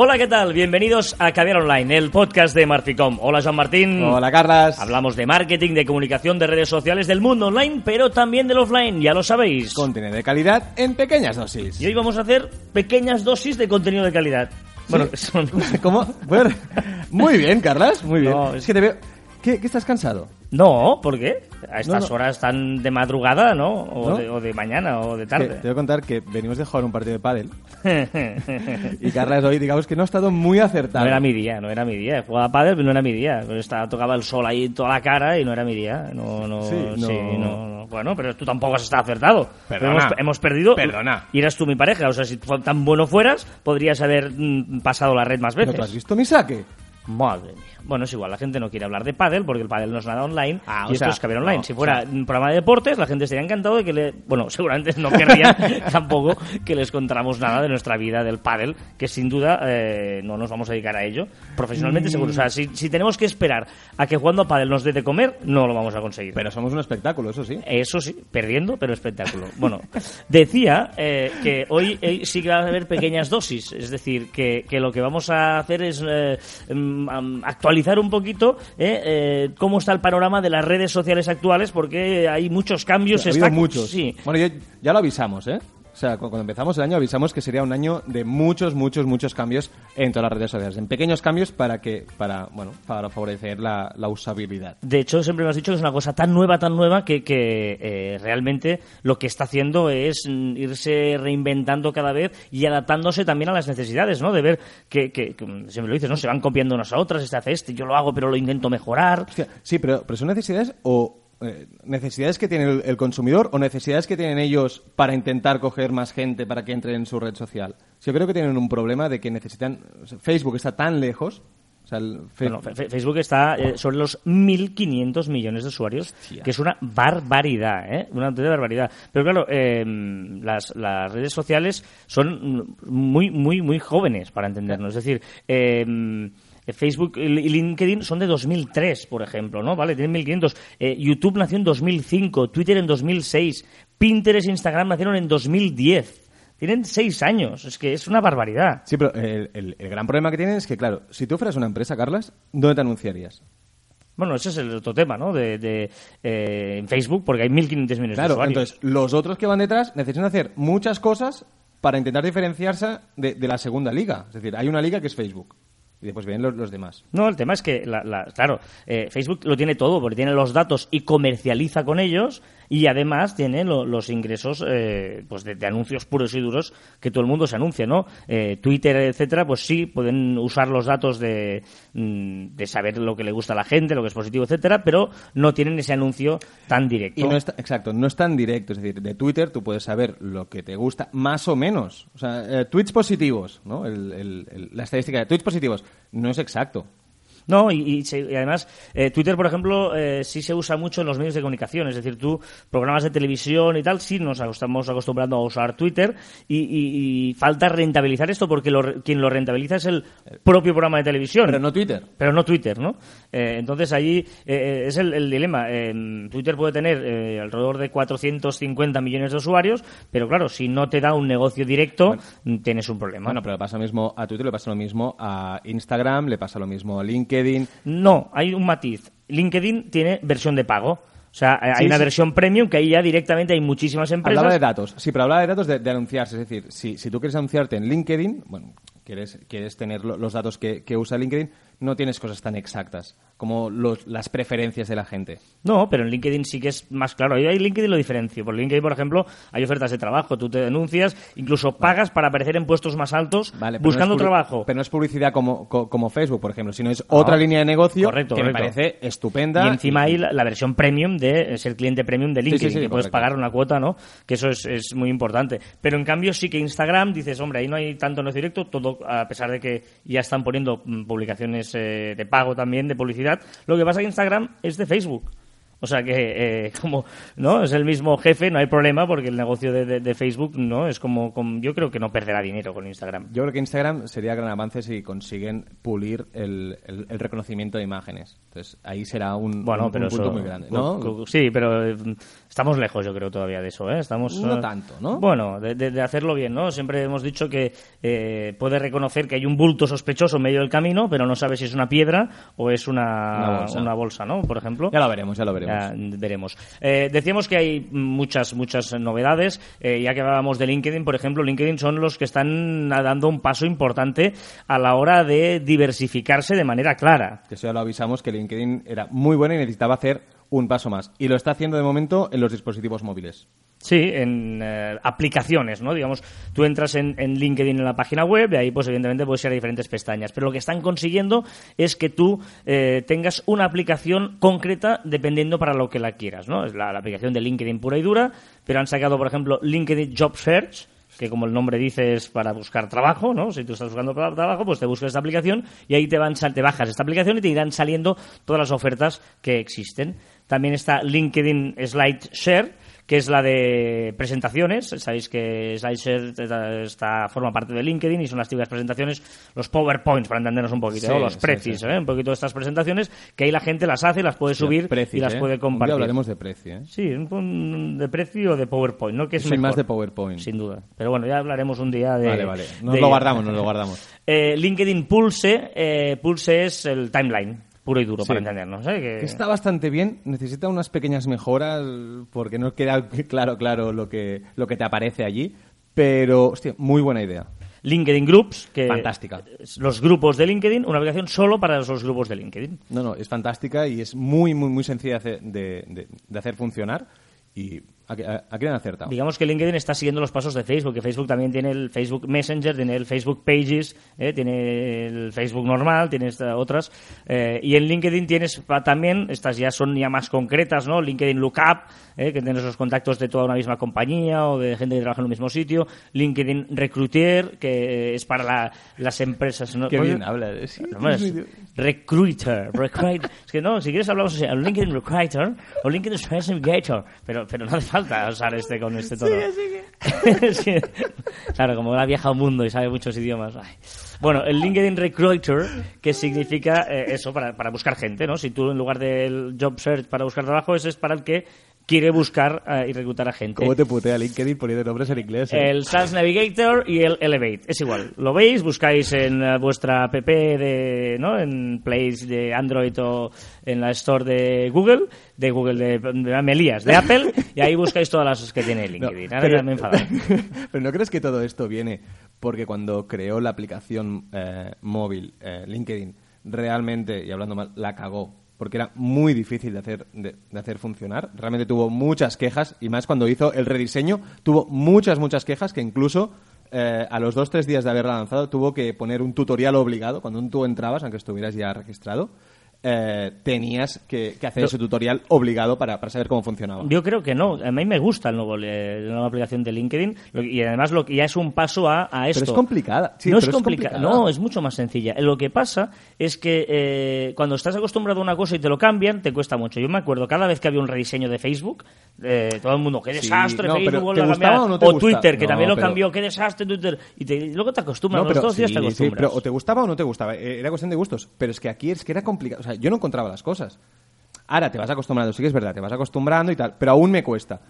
Hola, ¿qué tal? Bienvenidos a Caviar Online, el podcast de Marficom. Hola, Jean Martín. Hola, Carlas. Hablamos de marketing, de comunicación, de redes sociales, del mundo online, pero también del offline, ya lo sabéis. Contenido de calidad en pequeñas dosis. Y hoy vamos a hacer pequeñas dosis de contenido de calidad. Bueno, son... ¿Cómo? Bueno, muy bien, Carlas, muy bien. No, es que te veo... ¿Qué, qué estás cansado? No, ¿por qué? A estas No, no. horas tan de madrugada, ¿no? O, ¿No? De, o de mañana o de Que te tarde. voy a contar que venimos de jugar un partido de pádel y Carlas hoy, digamos que no ha estado muy acertado. No era mi día, no era mi día. Jugaba a pádel, pero no era mi día. Pero estaba, tocaba el sol ahí en toda la cara y no era mi día. No, no, Sí, no. no, no. Bueno, pero tú tampoco has estado acertado. Perdona. Hemos, hemos perdido. Perdona. Y eras tú mi pareja. O sea, si tan bueno fueras, podrías haber mm, pasado la red más ¿No veces. tú has visto mi saque? Madre mía. Bueno, es igual, la gente no quiere hablar de pádel porque el pádel no es nada online Ah, y o esto sea, es Caber Online. no, si o fuera sea- un programa de deportes, la gente estaría encantado de que le... Bueno, seguramente no querría tampoco que les contáramos nada de nuestra vida del pádel, que sin duda eh, no nos vamos a dedicar a ello. Profesionalmente seguro. O sea, si, si tenemos que esperar a que jugando a pádel nos dé de comer, no lo vamos a conseguir. Pero somos un espectáculo, eso sí. Eso sí, perdiendo, pero espectáculo. Bueno, decía eh, que hoy eh, sí que va a haber pequeñas dosis, es decir, que, que lo que vamos a hacer es eh, actualizar un poquito eh, eh, cómo está el panorama de las redes sociales actuales, porque hay muchos cambios. Ha habido está- muchos. Sí. Bueno, ya, ya lo avisamos, ¿eh? O sea, cu- cuando empezamos el año avisamos que sería un año de muchos, muchos, muchos cambios en todas las redes sociales. En pequeños cambios para que, para, bueno, para favorecer la, la usabilidad. De hecho, siempre me has dicho que es una cosa tan nueva, tan nueva, que, que, eh, realmente lo que está haciendo es irse reinventando cada vez y adaptándose también a las necesidades, ¿no? De ver que, que, que, mm, siempre lo dices, ¿no? Se van copiando unas a otras, este hace este, yo lo hago, pero lo intento mejorar. Hostia, sí, pero, pero son necesidades o eh, necesidades que tiene el, el consumidor o necesidades que tienen ellos para intentar coger más gente para que entre en su red social. Yo creo que tienen un problema de que necesitan. o sea, Facebook está tan lejos. O sea, el Fe- Bueno, Fe- Fe- Facebook está eh, sobre los 1.500 millones de usuarios, Hostia. que es una barbaridad, ¿eh? Una auténtica barbaridad. Pero claro, eh, las, las redes sociales son muy, muy, muy jóvenes, para entendernos. Es decir, eh, Facebook y LinkedIn son de 2003, por ejemplo, ¿no? Vale, tienen 1.500. Eh, YouTube nació en 2005, Twitter en 2006, Pinterest e Instagram nacieron en 2010. Tienen seis años, es que es una barbaridad. Sí, pero el, el- el gran problema que tienen es que, claro, si tú fueras una empresa, Carlas, ¿dónde te anunciarías? Bueno, ese es el otro tema, ¿no? De, de, eh, en Facebook, porque hay 1.500 millones de Claro, usuarios. entonces los otros que van detrás necesitan hacer muchas cosas para intentar diferenciarse de, de la segunda liga. Es decir, hay una liga que es Facebook y después vienen los, los demás. No, el tema es que, la- la- claro, eh, Facebook lo tiene todo, porque tiene los datos y comercializa con ellos, y además tiene lo- los ingresos eh, pues de, anuncios puros y duros que todo el mundo se anuncia, ¿no? Eh, Twitter, etcétera, pues sí, pueden usar los datos de, mm, de saber lo que le gusta a la gente, lo que es positivo, etcétera, pero no tienen ese anuncio tan directo. Y no está, exacto, no es tan directo. Es decir, de Twitter tú puedes saber lo que te gusta, más o menos. O sea, eh, tweets positivos, ¿no? El- la estadística de tweets positivos no es exacto. No, y, y además eh, Twitter, por ejemplo, eh, sí se usa mucho en los medios de comunicación. Es decir, tú, programas de televisión y tal, sí nos estamos acostumbrando a usar Twitter y, falta rentabilizar esto porque lo quien lo rentabiliza es el propio programa de televisión. Pero no Twitter. Pero no Twitter, ¿no? Eh, entonces allí eh, es el, el dilema. Eh, Twitter puede tener eh, alrededor de 450 millones de usuarios, pero claro, si no te da un negocio directo, tienes un problema. Bueno, pero le pasa lo mismo a Twitter, le pasa lo mismo a Instagram, le pasa lo mismo a LinkedIn. No, hay un matiz. LinkedIn tiene versión de pago. O sea, eh, hay Sí, una sí. versión premium que ahí ya directamente hay muchísimas empresas. Hablaba de datos, sí, pero hablaba de datos de, de anunciarse. Es decir, si, si tú quieres anunciarte en LinkedIn, bueno, quieres, quieres tener lo- los datos que, que usa LinkedIn, no tienes cosas tan exactas como los- las preferencias de la gente. No, pero en LinkedIn sí que es más claro. Ahí ahí LinkedIn lo diferencio. Por LinkedIn, por ejemplo, hay ofertas de trabajo. Tú te denuncias, incluso pagas para aparecer en puestos más altos Vale, buscando no es trabajo. Pero no es publicidad como, co- como Facebook, por ejemplo, sino es otra línea de negocio Correcto, que me parece estupenda. Y encima hay la, la versión premium de ser cliente premium de Sí, sí, LinkedIn, sí, que puedes correcto. pagar una cuota, ¿no? Que eso es, es muy importante. Pero en cambio sí que Instagram, dices, hombre, ahí no hay tanto negocio directo, todo a pesar de que ya están poniendo mm, eh, de pago también, de publicidad. Lo que pasa que Instagram es de Facebook. O sea que, eh, como, ¿no? Es el mismo jefe, no hay problema porque el negocio de, de- de Facebook, ¿no? Es como, como- yo creo que no perderá dinero con Instagram. Yo creo que Instagram sería gran avance si consiguen pulir el, el- el reconocimiento de imágenes. Entonces, ahí será un, Bueno, un- pero un punto eso- muy grande. ¿no? Sí, pero eh, estamos lejos, yo creo, todavía de eso, ¿eh? Estamos... No eh, tanto, ¿no? Bueno, de, de- de hacerlo bien, ¿no? Siempre hemos dicho que eh, puede reconocer que hay un bulto sospechoso en medio del camino, pero no sabe si es una piedra o es una, Una bolsa. una bolsa, ¿no? Por ejemplo. Ya lo veremos, ya lo veremos. Ya veremos. Eh, decíamos que hay muchas, muchas novedades. Eh, ya que hablábamos de LinkedIn, por ejemplo, LinkedIn son los que están dando un paso importante a la hora de diversificarse de manera clara. Que eso ya lo avisamos que LinkedIn era muy bueno y necesitaba hacer un paso más. Y lo está haciendo de momento en los dispositivos móviles. Sí, en eh, aplicaciones, ¿no? Digamos, tú entras en, LinkedIn en la página web y ahí, pues evidentemente puedes ir a diferentes pestañas. Pero lo que están consiguiendo es que tú eh, tengas una aplicación concreta dependiendo para lo que la quieras, ¿no? Es la, la aplicación de LinkedIn pura y dura, pero han sacado, por ejemplo, LinkedIn Job Search, que como el nombre dice es para buscar trabajo, ¿no? Si tú estás buscando tra- trabajo, pues te buscas esta aplicación y ahí te van te bajas esta aplicación y te irán saliendo todas las ofertas que existen. También está LinkedIn SlideShare, que es la de presentaciones. Sabéis que SlideShare está, forma parte de LinkedIn y son las típicas presentaciones, los PowerPoints, para entendernos un poquito, Sí, ¿no? los sí, precis, sí. ¿eh? un poquito de estas presentaciones, que ahí la gente las hace, las puede subir Precis, y las ¿eh? puede Un día compartir. hablaremos de precio, ¿eh? Sí, un- de precio o de PowerPoint, ¿no? Que es Yo soy mejor, más de PowerPoint. Sin duda. Pero bueno, ya hablaremos un día de... Vale, vale. Nos de- lo guardamos, nos lo guardamos. Eh, LinkedIn Pulse, eh, Pulse es el timeline, puro y duro, Sí. para entendernos. ¿eh? Que- está bastante bien, necesita unas pequeñas mejoras porque no queda claro, claro lo que, lo que te aparece allí. Pero, hostia, muy buena idea. LinkedIn Groups, que Fantástica. los grupos de LinkedIn, una aplicación solo para los grupos de LinkedIn. No, no, es fantástica y es muy, muy, muy sencilla de, de- de hacer funcionar. Y aquí, aquí han acertado. Digamos que LinkedIn está siguiendo los pasos de Facebook, que Facebook también tiene el Facebook Messenger, tiene el Facebook Pages, eh, tiene el Facebook normal, tiene esta- otras. eh, y en LinkedIn tienes también, estas ya son ya más concretas, ¿no? LinkedIn Lookup, eh, que tienes los contactos de toda una misma compañía o de gente que trabaja en un mismo sitio. LinkedIn Recruiter, que es para la- las empresas. ¿no? Qué bien habla. ¿eh? Sí, No, es recruiter, recruiter. Es que no, si quieres hablamos así, LinkedIn Recruiter o LinkedIn Investigator, pero, pero no hace falta usar este con este tono. Es que- claro, como ha viajado un mundo y sabe muchos idiomas. ay. Bueno, el LinkedIn Recruiter, que significa eh, eso, para, para buscar gente, ¿no? Si tú en lugar del job search para buscar trabajo, ese es para el que quiere buscar eh, y reclutar a gente. ¿Cómo te putea LinkedIn poniendo nombres en inglés? eh? El Sales Navigator y el Elevate. Es igual. Lo veis, buscáis en eh, vuestra app de, ¿no? En Play de Android o en la Store de Google, de Google de, de Melías, de Apple, y ahí buscáis todas las que tiene No, LinkedIn. Ahora ya me pero ¿no crees que todo esto viene porque cuando creó la aplicación eh, móvil eh, LinkedIn realmente, y hablando mal, la cagó? Porque era muy difícil de hacer, de, hacer funcionar. Realmente tuvo muchas quejas y más cuando hizo el rediseño, tuvo muchas, muchas quejas que incluso eh, a los dos, tres días de haberla lanzado tuvo que poner un tutorial obligado. Cuando tú entrabas, aunque estuvieras ya registrado, eh, tenías que, que hacer ese tutorial obligado para, para saber cómo funcionaba. Yo creo que no. A mí me gusta el nuevo, eh, la nueva aplicación de LinkedIn lo- y además lo que ya es un paso a, a esto. Pero es complicada. Sí, no es complicada. No, es mucho más sencilla. Lo que pasa es que eh, cuando estás acostumbrado a una cosa y te lo cambian, te cuesta mucho. Yo me acuerdo cada vez que había un rediseño de Facebook, eh, todo el mundo, qué Sí, desastre, no, Facebook ¿te gustaba o no te gusta? Twitter, que No, también lo pero- cambió, qué desastre Twitter. Y, te- luego te acostumbras, los dos días sí, te sí, acostumbras. pero o te gustaba o no te gustaba. Era cuestión de gustos. Pero es que aquí es que era complicado. Sea, yo no encontraba las cosas. Ahora te vas acostumbrando, sí que es verdad, te vas acostumbrando y tal. Pero aún me cuesta.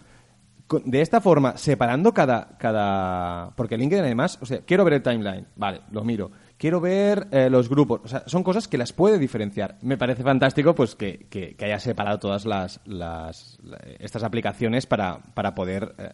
De esta forma, separando cada, cada... Porque LinkedIn además, o sea, quiero ver el timeline, vale, lo miro. Quiero ver eh, los grupos, o sea, son cosas que las puede diferenciar. Me parece fantástico pues que, que, haya separado todas las, las la- estas aplicaciones para, para poder eh,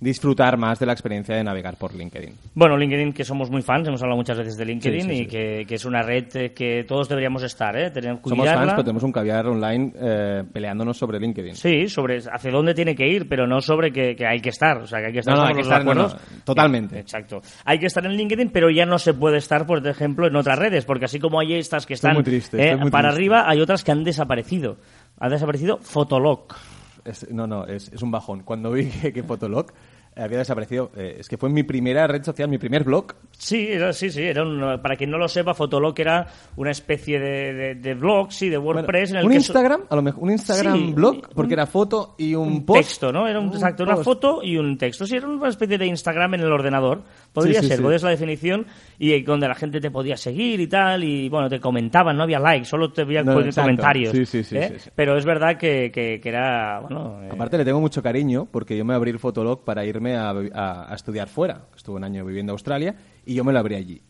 disfrutar más de la experiencia de navegar por LinkedIn. Bueno, LinkedIn, que somos muy fans, hemos hablado muchas veces de LinkedIn Sí, sí, y sí. Que, que es una red eh, que todos deberíamos estar, ¿eh? Que Somos fans, pero tenemos un caviar online eh, peleándonos sobre LinkedIn. Sí, sobre hacia dónde tiene que ir, pero no sobre que, que hay que estar. O sea, que hay que estar No, no, ¿estamos hay que los estar, no, no, totalmente. Bien, Exacto. Hay que estar en LinkedIn, pero ya no se puede estar, por ejemplo, en otras redes, porque así como hay estas que están muy triste, eh, para triste. arriba, hay otras que han desaparecido. Ha desaparecido Fotolog. Es- no, no, es, es un bajón. Cuando vi que, que Fotolog había desaparecido. Eh, es que fue mi primera red social, mi primer blog. Sí, era, sí, sí. Era un- para quien no lo sepa, Fotolog era una especie de, de, de blog, sí, de WordPress. en el un que so- Instagram, a lo mejor, un Instagram Sí, blog, porque un- era foto y un, un post. texto, ¿no? Era un, exacto, una post. foto y un texto. Sí, era una especie de Instagram en el ordenador. Podría Sí, sí, ser, podría ser la definición. Y donde la gente te podía seguir y tal. Y bueno, te comentaban, no había likes, solo te veía No, comentarios. Sí, sí, sí, ¿eh? Pero es verdad que, que, que era, bueno... eh, Aparte le tengo mucho cariño porque yo me abrí el Fotolog para irme a, estudiar fuera. Estuve un año viviendo en Australia y yo me lo abrí allí.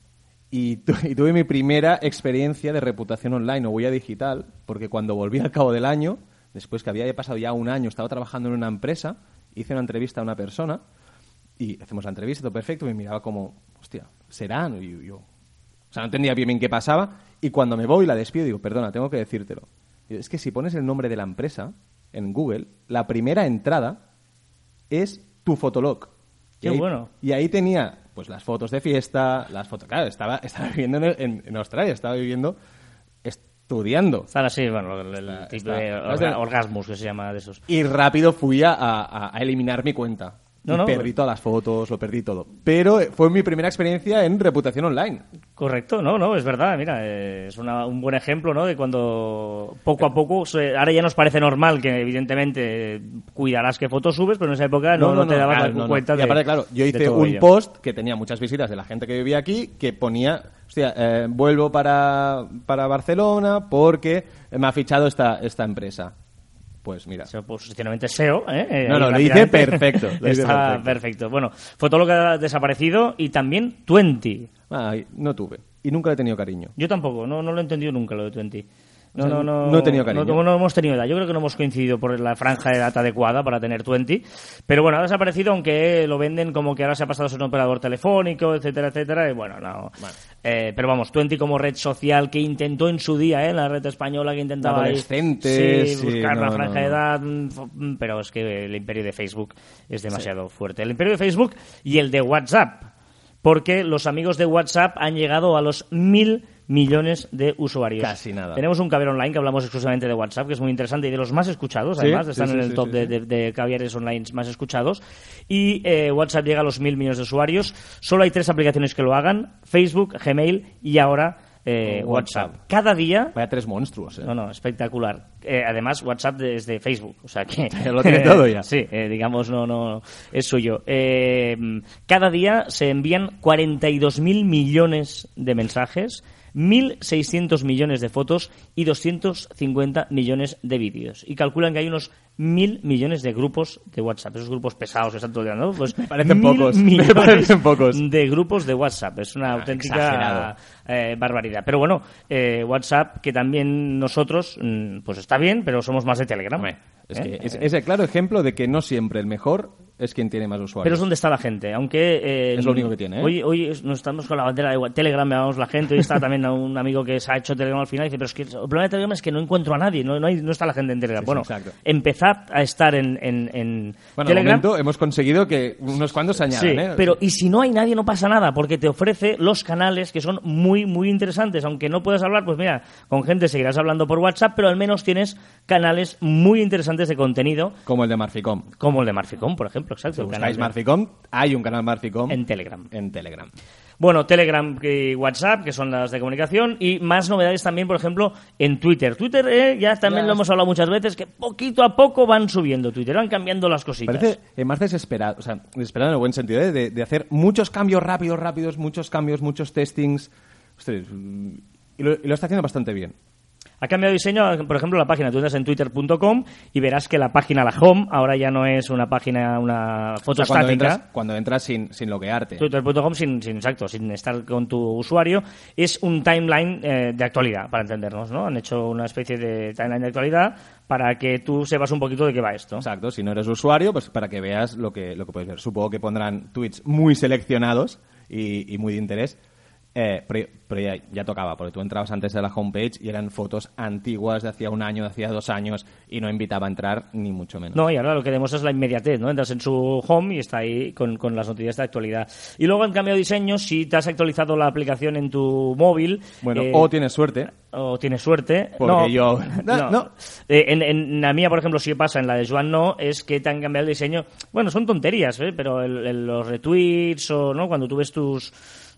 Y, tu- y tuve mi primera experiencia de reputación online o huella digital porque cuando volví al cabo del año, después que había pasado ya un año, estaba trabajando en una empresa, hice una entrevista a una persona y hacemos la entrevista, todo perfecto, me miraba como, hostia, ¿serán? Y yo, o sea, no entendía bien, bien qué pasaba. Y cuando me voy la despido, digo, perdona, tengo que decírtelo. Es que si pones el nombre de la empresa en Google, la primera entrada es tu fotolog. Y Qué ahí- bueno. Y ahí tenía pues las fotos de fiesta, las fotos... Claro, estaba, estaba viviendo en, el- en- en Australia, estaba viviendo estudiando. Están así, bueno, el, el Está- tipo está- de orga- orgasmus que se llama de esos. Y rápido fui a, a- a eliminar mi cuenta. No, y no, perdí pues- todas las fotos, lo perdí todo. Pero eh, fue mi primera experiencia en reputación online. Correcto, no, no, es verdad, mira, eh, es una- un buen ejemplo, ¿no? De cuando poco a poco, ahora ya nos parece normal que evidentemente eh, cuidarás qué fotos subes, pero en esa época no, no, te dabas claro, cuenta Y de aparte, claro, yo hice un ello. post que tenía muchas visitas de la gente que vivía aquí, que ponía, hostia, eh, vuelvo para, para Barcelona porque me ha fichado esta, esta empresa. Pues mira, Se- Posicionamiento SEO, ¿eh? Eh, No, no, lo hice perfecto, lo hice Está perfecto. perfecto. Bueno, Fotolog ha desaparecido y también Twenty. ay, no tuve. Y nunca le he tenido cariño. Yo tampoco, no, no lo he entendido nunca lo de Twenty. No, O sea, no, no, no he tenido cariño. No, no hemos tenido edad. Yo creo que no hemos coincidido por la franja de edad adecuada para tener Twenty. Pero bueno, ha desaparecido, aunque lo venden como que ahora se ha pasado a ser un operador telefónico, etcétera, etcétera. Y bueno, no. Eh, pero vamos, Twenty como red social que intentó en su día, ¿eh? La red española que intentaba Adolescentes, sí, buscar no, la franja no. de edad. mm, mm, Pero es que el imperio de Facebook es demasiado fuerte. El imperio de Facebook y el de WhatsApp porque los amigos de WhatsApp han llegado a los mil millones de usuarios. Casi nada. Tenemos un caviar online que hablamos exclusivamente de WhatsApp, que es muy interesante y de los más escuchados, Sí, además, sí, están sí, en el sí, top sí, de, sí. de- de caviares online más escuchados. Y eh, WhatsApp llega a los mil millones de usuarios. Solo hay tres aplicaciones que lo hagan, Facebook, Gmail y ahora eh, WhatsApp. WhatsApp. Cada día Vaya tres monstruos, ¿eh? no, no, espectacular. Eh, además, WhatsApp desde Facebook, o sea que... Lo tiene todo ya. sí, eh, digamos, no, no, es suyo. Eh, cada día se envían 42.000 millones de mensajes, 1.600 millones de fotos y 250 millones de vídeos. Y calculan que hay unos 1.000 millones de grupos de WhatsApp. Esos grupos pesados que están todo el día, ¿no? Pues parecen mil pocos, me parecen pocos. Ah, de grupos de WhatsApp. Es una auténtica exagerado. eh, barbaridad. Pero bueno, eh, WhatsApp, que también nosotros, mm, pues está bien, pero somos más de Telegram. Es, ¿Eh? que es, es el claro ejemplo de que no siempre el mejor es quien tiene más usuarios. Pero es donde está la gente, aunque... eh, Es lo único que tiene, ¿eh? Hoy, hoy nos estamos con la bandera de Telegram, llamamos la gente, hoy está también un amigo que se ha hecho Telegram al final y dice, pero es que el problema de Telegram es que no encuentro a nadie, no, no, hay- no está la gente en Telegram. Sí, bueno, empezad a estar en, en, en Bueno, Telegram. momento hemos conseguido que unos cuantos se añadan, Sí, ¿eh? pero y si no hay nadie no pasa nada, porque te ofrece los canales que son muy, muy interesantes. Aunque no puedas hablar, pues mira, con gente seguirás hablando por WhatsApp, pero al menos tienes canales muy interesantes de contenido, Como el de Marficom. como el de Marficom, por ejemplo. Exacto. Si buscáis de- Marficom, hay un canal Marficom en Telegram. en Telegram. Bueno, Telegram y WhatsApp, que son las de comunicación, y más novedades también, por ejemplo, en Twitter. Twitter, eh, ya también Ya. lo hemos hablado muchas veces, que poquito a poco van subiendo Twitter, van cambiando las cositas. Parece eh, más desesperado, o sea, desesperado en el buen sentido, ¿eh? de, de hacer muchos cambios rápidos, rápidos, muchos cambios, muchos testings. Ostras, y, lo, y lo está haciendo bastante bien. Ha cambiado de diseño, por ejemplo, la página. Tú entras en twitter.com y verás que la página, la home, ahora ya no es una página, una foto O sea, cuando estática. entras, cuando entras sin, sin loguearte. Twitter.com sin, sin, exacto, sin estar con tu usuario, es un timeline eh, de actualidad, para entendernos, ¿no? Han hecho una especie de timeline de actualidad para que tú sepas un poquito de qué va esto. Exacto, si no eres usuario, pues para que veas lo que, lo que puedes ver. Supongo que pondrán tweets muy seleccionados y, y muy de interés. Eh, pero pero ya, ya tocaba, porque tú entrabas antes de la homepage y eran fotos antiguas de hacía un año, de hacía dos años, y no invitaba a entrar ni mucho menos. No, y ahora lo que demuestra es la inmediatez, ¿no? Entras en su home y está ahí con, con las noticias de actualidad. Y luego han cambiado diseño, si te has actualizado la aplicación en tu móvil... Bueno, eh, o tienes suerte. o tienes suerte. Porque no, yo- no. No, no. Eh, en, en la mía, por ejemplo, sí pasa, en la de Joan no, es que te han cambiado el diseño. Bueno, son tonterías, ¿eh? pero el- el- los retweets o no, cuando tú ves tus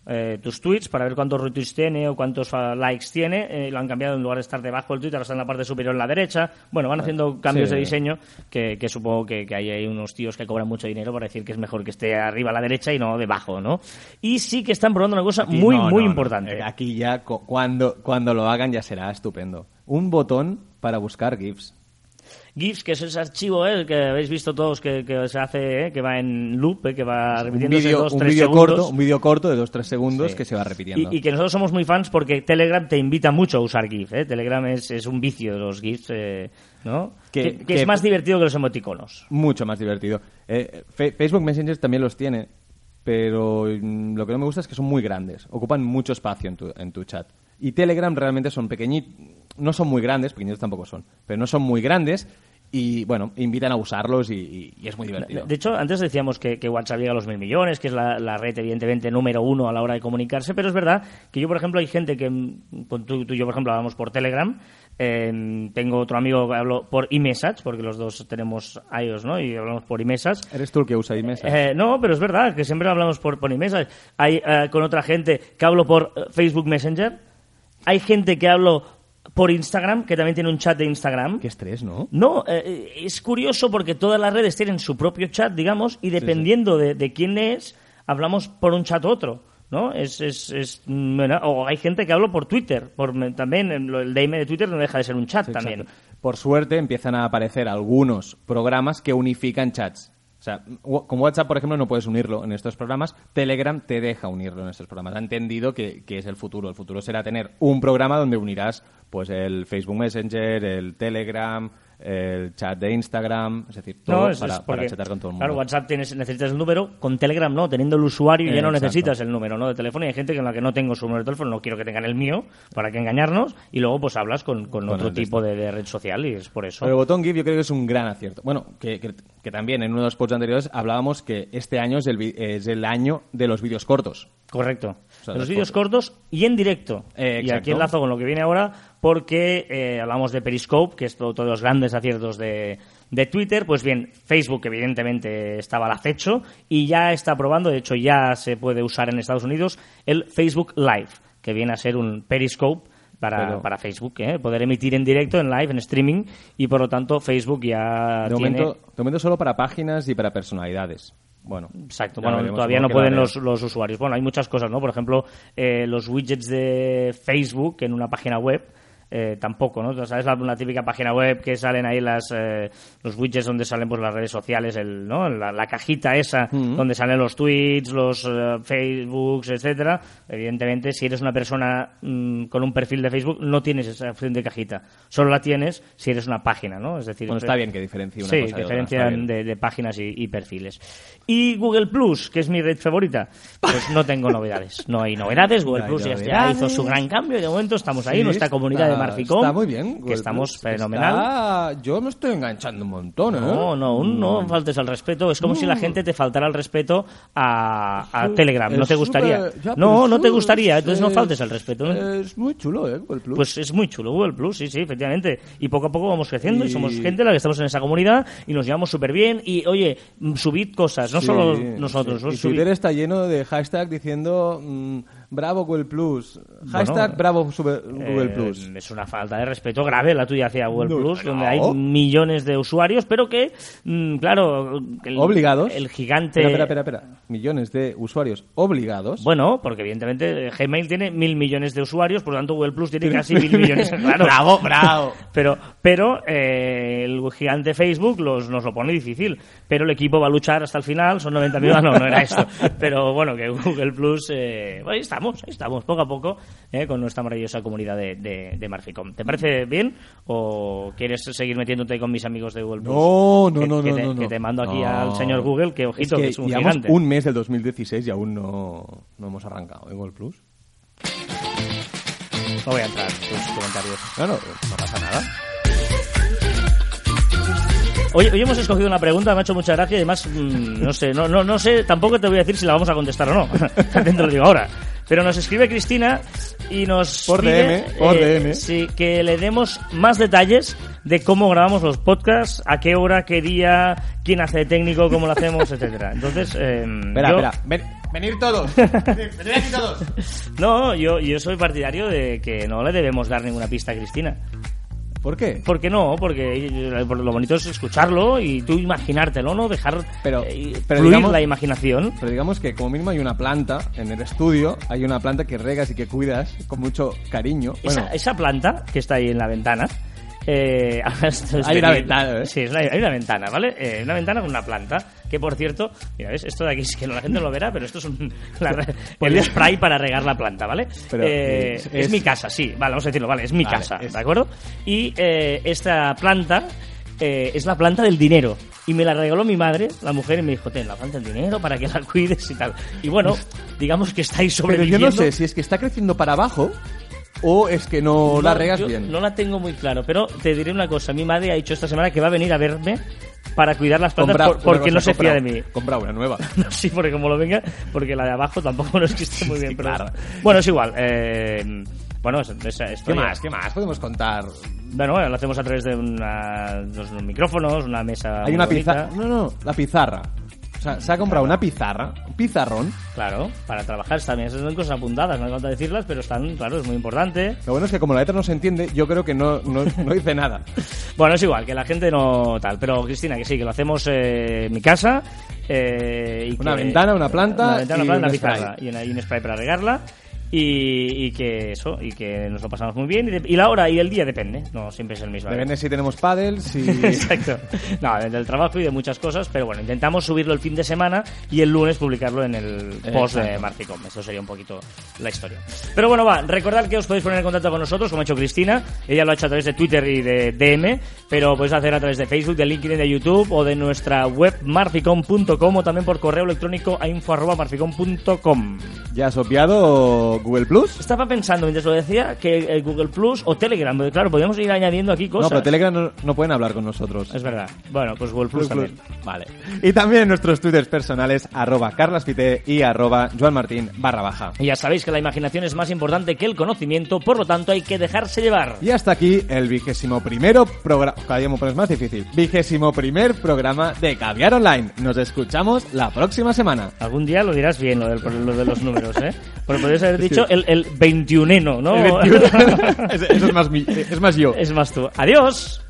eh, tus tweets para ver cuántos retweets tiene o cuántos ah, likes tiene, eh, lo han cambiado en lugar de estar debajo del tweet, ahora está en la parte superior en la derecha. Bueno, van haciendo cambios sí. de diseño que, que supongo que, que hay ahí unos tíos que cobran mucho dinero para decir que es mejor que esté arriba a la derecha y no debajo, ¿no? Y sí que están probando una cosa Aquí muy, no, muy no, importante. Aquí ya, cu- cuando, cuando lo hagan, ya será estupendo. Un botón para buscar GIFs. GIFs, que es ese archivo ¿eh? que habéis visto todos que, que se hace, ¿eh? que va en loop, ¿eh? que va repitiéndose dos, un tres segundos. corto, un vídeo corto de 2-3 segundos Sí. que se va repitiendo. Y, y que nosotros somos muy fans porque Telegram te invita mucho a usar GIF. ¿eh? Telegram es, es un vicio de los GIFs, eh, ¿no? Que- Que, es más divertido que los emoticonos. Mucho más divertido. Eh, Facebook Messenger también los tiene, pero mm, lo que no me gusta es que son muy grandes. Ocupan mucho espacio en tu, en tu chat. Y Telegram realmente son pequeñitos. No son muy grandes, pequeñitos tampoco son, pero no son muy grandes y, bueno, invitan a usarlos y, y- y es muy divertido. De hecho, antes decíamos que, que WhatsApp llega a los mil millones, que es la, la red, evidentemente, número uno a la hora de comunicarse, pero es verdad que yo, por ejemplo, hay gente que, con tú, tú y yo, por ejemplo, hablamos por Telegram, eh, tengo otro amigo que hablo por iMessage, porque los dos tenemos iOS, ¿no? Y hablamos por iMessage. ¿Eres tú el que usa iMessage? Eh, no, pero es verdad que siempre hablamos por, por iMessage. Hay eh, con otra gente que hablo por eh, Facebook Messenger. Hay gente que hablo por Instagram, que también tiene un chat de Instagram. Qué estrés, ¿no? No, eh, es curioso porque todas las redes tienen su propio chat, digamos, y dependiendo De, de quién es, hablamos por un chat u otro. ¿No? Es, es, es, bueno, o hay gente que hablo por Twitter, por, también el DM de Twitter no deja de ser un chat Sí, también. exacto. Por suerte empiezan a aparecer algunos programas que unifican chats. O sea, con WhatsApp, por ejemplo, no puedes unirlo en estos programas. Telegram te deja unirlo en estos programas. Ha entendido que, que es el futuro. El futuro será tener un programa donde unirás pues el Facebook Messenger, el Telegram, el chat de Instagram, es decir, todo No, es, para, porque, chatear con todo el mundo. Claro, WhatsApp tienes, necesitas el número, con Telegram no, teniendo el usuario ya no exacto. necesitas el número ¿no? de teléfono y hay gente con la que no tengo su número de teléfono, no quiero que tengan el mío para que engañarnos y luego pues hablas con, con Con otro tipo de, de red social y es por eso. Pero el botón GIF yo creo que es un gran acierto. Bueno, que, que- que también en uno de los posts anteriores hablábamos que este año es el, es el año de los vídeos cortos. Correcto. sea, los vídeos cortos y en directo. Eh, y aquí enlazo con lo que viene ahora porque eh, hablamos de Periscope, que es todo, todos los grandes aciertos de, de Twitter. Pues bien, Facebook evidentemente estaba al acecho y ya está probando, de hecho ya se puede usar en Estados Unidos, el Facebook Live, que viene a ser un Periscope para, Pero- para Facebook, ¿eh? poder emitir en directo, en live, en streaming, y por lo tanto Facebook ya De tiene... momento, de momento solo para páginas y para personalidades. Bueno, Exacto, bueno, todavía no pueden los, los usuarios. Bueno, hay muchas cosas, ¿no? Por ejemplo, eh, los widgets de Facebook en una página web. Eh, tampoco, ¿no? ¿Sabes la, la típica página web que salen ahí las, eh, los widgets donde salen pues las redes sociales, el, ¿no? la, la cajita esa donde salen los tweets, los eh, Facebooks, etcétera. Evidentemente, si eres una persona mm, con un perfil de Facebook, no tienes esa opción de cajita. Solo la tienes si eres una página, ¿no? Es decir, Bueno, está bien que diferencie una sí, cosa de otra, diferencian de, de páginas y, y perfiles. Y Google Plus, que es mi red favorita, pues no tengo novedades. No hay novedades. Google No hay Plus ya, hizo su gran cambio y de momento estamos ahí, Sí, nuestra comunidad de Marficom. Está muy bien. Que Google estamos fenomenal. Yo me estoy enganchando un montón, ¿eh? No, no, aún no faltes al respeto. Es como si la gente te faltara al respeto a, a Telegram. ¿No te gustaría? ya, no, no te es- gustaría. Entonces no es- faltes al respeto. ¿no? Es muy chulo, ¿eh? Google Plus. Pues es muy chulo Google Plus, sí, sí, efectivamente. Y poco a poco vamos creciendo y, Y- somos gente la que estamos en esa comunidad y nos llevamos súper bien. Y oye, mm, subid cosas, no Sí, solo sí. nosotros. ¿no? Y Subid- Twitter está lleno de hashtag diciendo mm, bravo Google Plus. Hashtag Bueno, bravo super- Google Eh, Plus. Es una falta de respeto grave la tuya hacia Google No, Plus, no. donde hay millones de usuarios, pero que, mm, claro, el, Obligados. El gigante. Espera, espera, espera. Millones de usuarios obligados. Bueno, porque evidentemente Gmail tiene mil millones de usuarios, por lo tanto Google Plus tiene casi mil millones. Claro. Bravo, bravo. Pero, pero eh, el gigante Facebook los, nos lo pone difícil. Pero el equipo va a luchar hasta el final, son 90 millones. No, no era esto. Pero bueno, que Google Plus, eh, ahí estamos, ahí estamos, poco a poco, eh, con nuestra maravillosa comunidad de, de, de Marficom. ¿Te parece bien o quieres seguir metiéndote con mis amigos de Google Plus? No, no, Que- no, que no, te, no, no. que te mando aquí No. al señor Google, que ojito, es que, que es un gigante. un mes del 2016 y aún no, no hemos arrancado ¿eh, Google Plus. No voy a entrar en tus comentarios. No, no, no pasa nada. Hoy, hoy hemos escogido una pregunta, me ha hecho mucha gracia y además, mm, no sé, no, no, no sé, tampoco te voy a decir si la vamos a contestar o no. También te lo digo ahora. Pero nos escribe Cristina y nos Por pide, DM, por eh, DM. sí, que le demos más detalles de cómo grabamos los podcasts, a qué hora, qué día, quién hace de técnico, cómo lo hacemos, etcétera. Entonces, eh, Espera, yo- espera. Ven- venir todos. Venid aquí todos. No, yo, yo soy partidario de que no le debemos dar ninguna pista a Cristina. ¿Por qué? ¿Por qué no? Porque lo bonito es escucharlo y tú imaginártelo, ¿no? Dejar Pero- eh, pero fluir digamos- la imaginación. Pero digamos que como mínimo hay una planta en el estudio, hay una planta que regas y que cuidas con mucho cariño. Bueno, Esa, esa planta que está ahí en la ventana. Eh, Hay una ventana, ¿eh? Sí, una- hay una ventana, ¿vale? Eh, una ventana con una planta. Que por cierto, mira, ¿ves? Esto de aquí es que la gente no lo verá, pero esto es un, la re- el spray para regar la planta, ¿vale? Pero, Eh, es- es, mi casa, sí, vale, vamos a decirlo, vale, es mi Vale, casa, es- ¿de acuerdo? Y eh, esta planta eh, es la planta del dinero. Y me la regaló mi madre, la mujer, y me dijo, ten la planta del dinero para que la cuides y tal. Y bueno, digamos que estáis pero sobreviviendo. yo no sé si es que está creciendo para abajo o es que no, la regas yo bien. No la tengo muy claro, pero te diré una cosa. Mi madre ha dicho esta semana que va a venir a verme para cuidar las plantas por- porque no se fía de mí. Compra una nueva. No, sí, porque como lo venga, porque la de abajo tampoco no es que esté muy bien. Sí, pero- claro. Bueno, es igual. eh, bueno, es, ¿Qué más? ¿Qué más podemos contar? Bueno, bueno, lo hacemos a través de una, dos micrófonos, una mesa. Hay una pizarra. No, no, la pizarra. O sea, se ha comprado una pizarra, un pizarrón. Claro, para trabajar también. Esas son cosas apuntadas, no hace falta decirlas, pero están, claro, es muy importante. Lo bueno es que como la letra no se entiende, yo creo que no, no, no dice nada. Bueno, es igual, que la gente no tal. Pero Cristina, que sí, que lo hacemos eh, en mi casa. eh, y Una que- ventana, una planta Una ventana, y una planta, un una spray. pizarra. Y, una- y un spray para regarla. Y, y que eso, y que nos lo pasamos muy bien. Y, de- y la hora y el día depende, no siempre es el mismo. Depende si tenemos paddles, si... Exacto. No, del trabajo y de muchas cosas, pero bueno, intentamos subirlo el fin de semana y el lunes publicarlo en el post de Exacto. Marficom. Eso sería un poquito la historia. Pero bueno, va, recordad que os podéis poner en contacto con nosotros, como ha hecho Cristina. Ella lo ha hecho a través de Twitter y de DM, pero podéis hacer a través de Facebook, de LinkedIn, de YouTube o de nuestra web marficom.com o también por correo electrónico a info@marficom.com. ¿Ya has obviado Google Plus? Estaba pensando mientras lo decía que eh, Google Plus o Telegram, porque claro, podríamos ir añadiendo aquí No, cosas. pero Telegram no, no pueden hablar con nosotros. Es verdad. Bueno, pues Google Plus también. Plus. Vale. Y también nuestros twitters personales, arroba carlaspite y arroba joanmartin barra baja. Y ya sabéis que la imaginación es más importante que el conocimiento, por lo tanto hay que dejarse llevar. Y hasta aquí el vigésimo primero programa... Cada día me pones más difícil. Vigésimo primer programa de Caviar Online. Nos escuchamos la próxima semana. Algún día lo dirás bien, lo, del- lo de los números, ¿eh? Porque podrías haber dicho el, el 21eno, ¿no? El 21. Eso es más, es más yo. es más tú. Adiós.